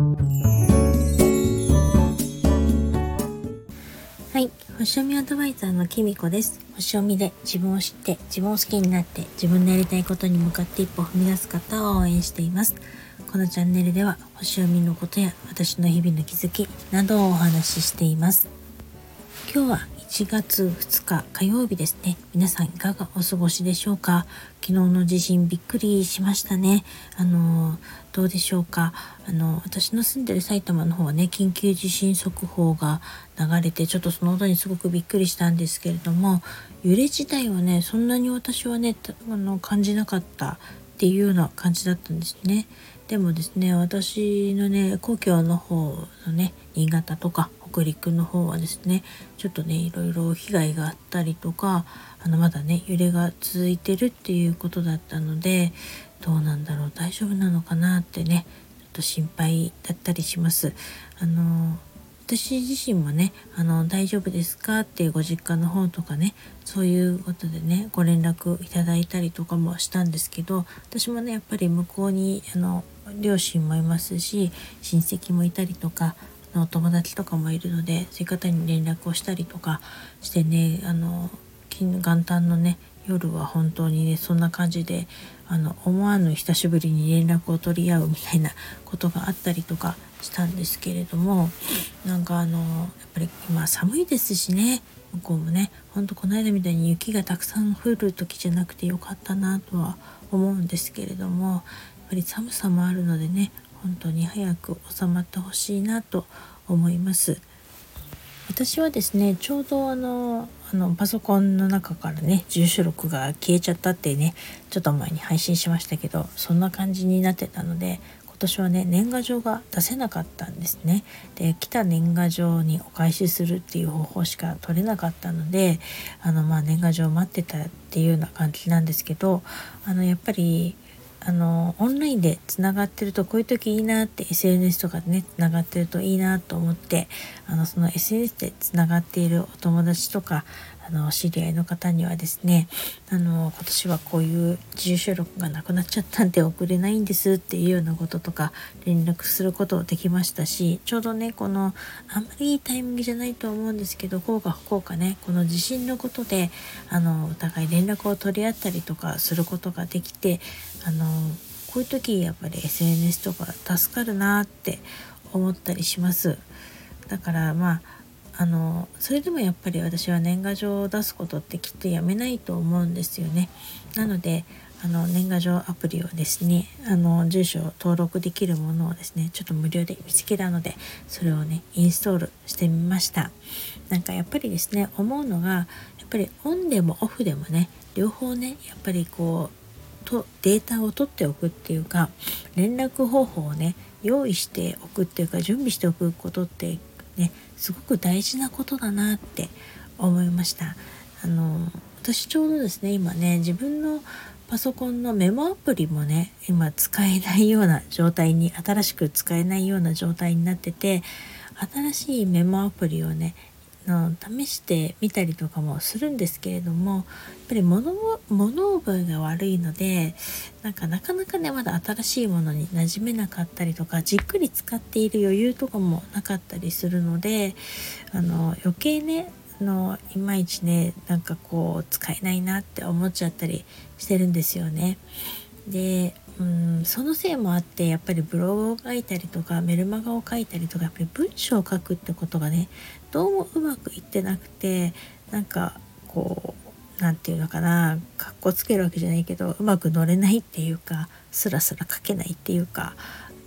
はい。星読みアドバイザーのきみこです。星読みで自分を知って自分を好きになって自分のやりたいことに向かって一歩踏み出す方を応援しています。このチャンネルでは星読みのことや私の日々の気づきなどをお話ししています。今日は1月2日火曜日ですね。皆さんいかがお過ごしでしょうか？昨日の地震びっくりしましたね。あのどうでしょうか？あの私の住んでる埼玉の方はね緊急地震速報が流れてちょっとその音にすごくびっくりしたんですけれども揺れ自体はねそんなに私はねあの感じなかったっていうような感じだったんですね。でもですね私のね故郷の方のね新潟とか北陸の方はですねちょっとねいろいろ被害があったりとかあのまだね揺れが続いてるっていうことだったのでどうなんだろう大丈夫なのかなってねちょっと心配だったりします。あの私自身もねあの大丈夫ですかっていうご実家の方とかねそういうことでねご連絡いただいたりとかもしたんですけど私もねやっぱり向こうにあの両親もいますし親戚もいたりとかの友達とかもいるのでそういう方に連絡をしたりとかしてねあの元旦のね夜は本当にねそんな感じであの思わぬ久しぶりに連絡を取り合うみたいなことがあったりとかしたんですけれどもなんかあのやっぱり今寒いですしね向こうもねほんとこの間みたいに雪がたくさん降る時じゃなくてよかったなとは思うんですけれどもやっぱり寒さもあるのでね本当に早く収まってほしいなと思います。私はですねちょうどあのあのパソコンの中からね住所録が消えちゃったってねちょっと前に配信しましたけどそんな感じになってたので今年はね年賀状が出せなかったんですね。で来た年賀状にお返しするっていう方法しか取れなかったのであのまあ年賀状を待ってたっていうような感じなんですけどあのやっぱりあのオンラインでつながってるとこういう時いいなって SNS とかでねつながってるといいなと思ってあのその SNS でつながっているお友達とかあの知り合いの方にはですねあの今年はこういう住所録がなくなっちゃったんで送れないんですっていうようなこととか連絡することできましたしちょうどねこのあんまりいいタイミングじゃないと思うんですけどこうか不幸かねこの地震のことであのお互い連絡を取り合ったりとかすることができてあのこういう時やっぱり SNS とか助かるなって思ったりします。だからまああのそれでもやっぱり私は年賀状を出すことってきっとやめないと思うんですよね。なのであの年賀状アプリをですねあの住所を登録できるものをですねちょっと無料で見つけたのでそれをねインストールしてみましたなんかやっぱりですね思うのがやっぱりオンでもオフでもね両方ねやっぱりこうとデータを取っておくっていうか連絡方法をね用意しておくっていうか準備しておくことってねすごく大事なことだなって思いました。あの私ちょうどですね今ね自分のパソコンのメモアプリもね今使えないような状態に新しく使えないような状態になってて新しいメモアプリをねの試してみたりとかもするんですけれどもやっぱり物物覚えが悪いのでなんかなかなかねまだ新しいものに馴染めなかったりとかじっくり使っている余裕とかもなかったりするのであの余計ねあのいまいちねなんかこう使えないなって思っちゃったりしてるんですよね。でうんそのせいもあってやっぱりブログを書いたりとかメルマガを書いたりとかやっぱり文章を書くってことがねどうもうまくいってなくてなんかこう何て言うのかなかっこつけるわけじゃないけどうまく乗れないっていうかスラスラ書けないっていうか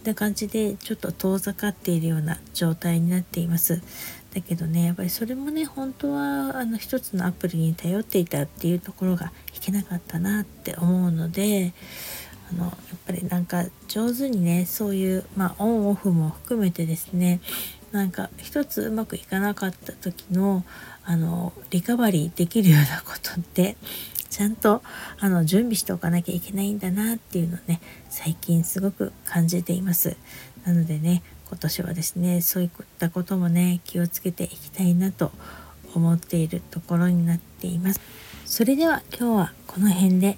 な感じでちょっと遠ざかっているような状態になっています。だけどねやっぱりそれもね本当はあの一つのアプリに頼っていたっていうところがいけなかったなって思うのであのやっぱりなんか上手にねそういう、まあ、オンオフも含めてですねなんか一つうまくいかなかった時のあのリカバリーできるようなことってちゃんとあの準備しておかなきゃいけないんだなっていうのをね最近すごく感じています。なのでね今年はですねそういったこともね気をつけていきたいなと思っているところになっています。それでは今日はこの辺で。